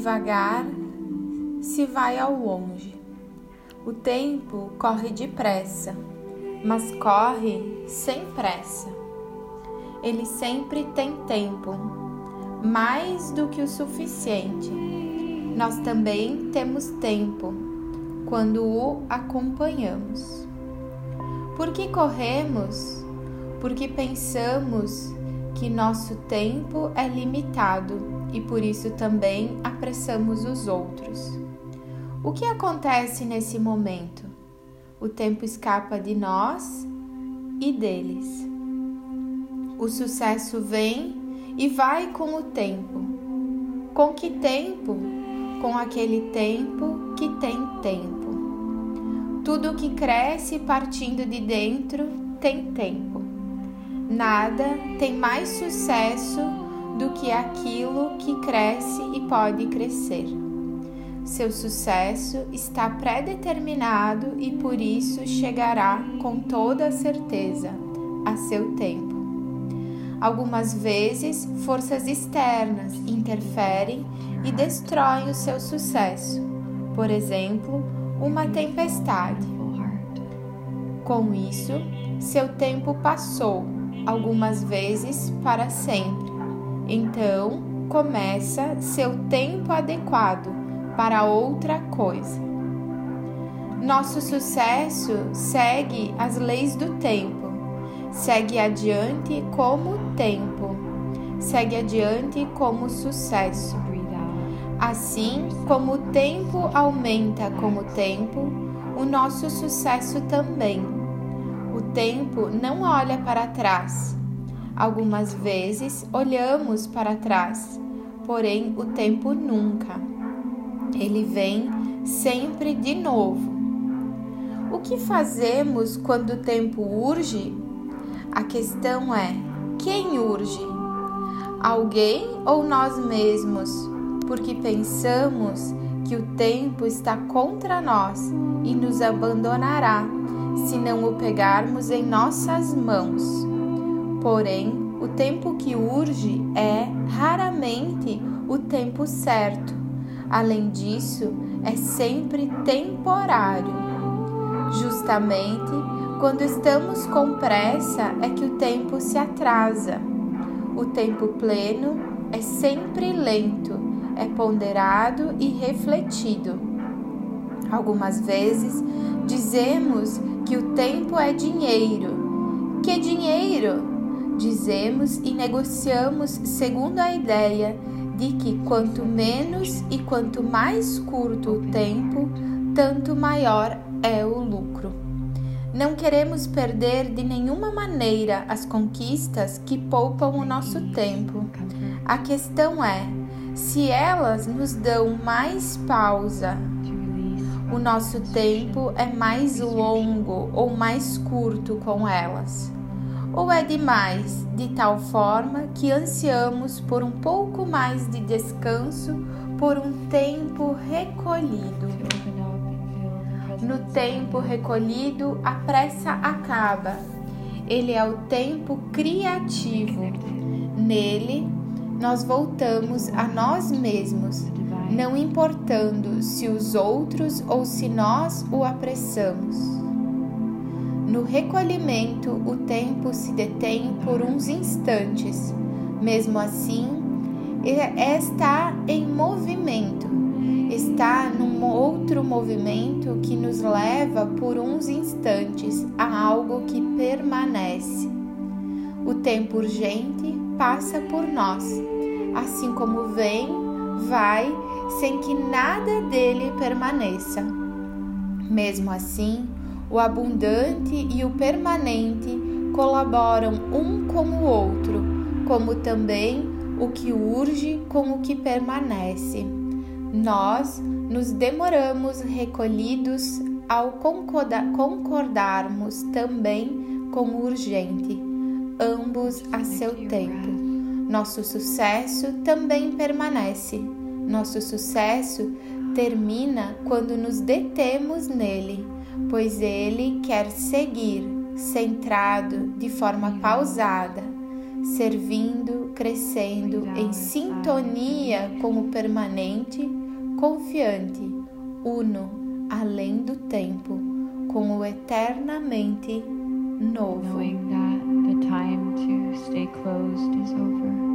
devagar se vai ao longe. O tempo corre depressa, mas corre sem pressa. Ele sempre tem tempo, mais do que o suficiente. Nós também temos tempo quando o acompanhamos. Por que corremos? Porque pensamos que nosso tempo é limitado e por isso também apressamos os outros. O que acontece nesse momento? O tempo escapa de nós e deles. O sucesso vem e vai com o tempo. Com que tempo? Com aquele tempo que tem tempo. Tudo que cresce partindo de dentro tem tempo. Nada tem mais sucesso do que aquilo que cresce e pode crescer. Seu sucesso está predeterminado e por isso chegará com toda certeza a seu tempo. Algumas vezes, forças externas interferem e destroem o seu sucesso. Por exemplo, uma tempestade. Com isso, seu tempo passou, algumas vezes para sempre. Então, começa seu tempo adequado para outra coisa. Nosso sucesso segue as leis do tempo, segue adiante como tempo, segue adiante como sucesso. Assim como o tempo aumenta como tempo, o nosso sucesso também. O tempo não olha para trás. Algumas vezes olhamos para trás, porém o tempo nunca ele vem sempre de novo. O que fazemos quando o tempo urge? A questão é: quem urge? Alguém ou nós mesmos? Porque pensamos que o tempo está contra nós e nos abandonará se não o pegarmos em nossas mãos. Porém, o tempo que urge é raramente o tempo certo Além disso, é sempre temporário. Justamente quando estamos com pressa é que o tempo se atrasa. O tempo pleno é sempre lento, é ponderado e refletido. Algumas vezes dizemos que o tempo é dinheiro. Que dinheiro? Dizemos e negociamos segundo a ideia de que quanto menos e quanto mais curto o tempo, tanto maior é o lucro. Não queremos perder de nenhuma maneira as conquistas que poupam o nosso tempo. A questão é se elas nos dão mais pausa. O nosso tempo é mais longo ou mais curto com elas ou é demais, de tal forma que ansiamos por um pouco mais de descanso por um tempo recolhido. No tempo recolhido, a pressa acaba. Ele é o tempo criativo. Nele, nós voltamos a nós mesmos, não importando se os outros ou se nós o apressamos. No recolhimento, o tempo se detém por uns instantes. Mesmo assim, está em movimento, está num outro movimento que nos leva por uns instantes a algo que permanece. O tempo urgente passa por nós, assim como vem, vai, sem que nada dele permaneça. Mesmo assim, o abundante e o permanente colaboram um com o outro, como também o que urge com o que permanece. Nós nos demoramos recolhidos ao concordarmos também com o urgente, ambos a seu tempo. Nosso sucesso também permanece. Nosso sucesso termina quando nos detemos nele, pois ele quer seguir, centrado, de forma pausada, servindo, crescendo em sintonia com o permanente, confiante, uno, além do tempo, com o eternamente novo. Knowing that the time to stay closed is over.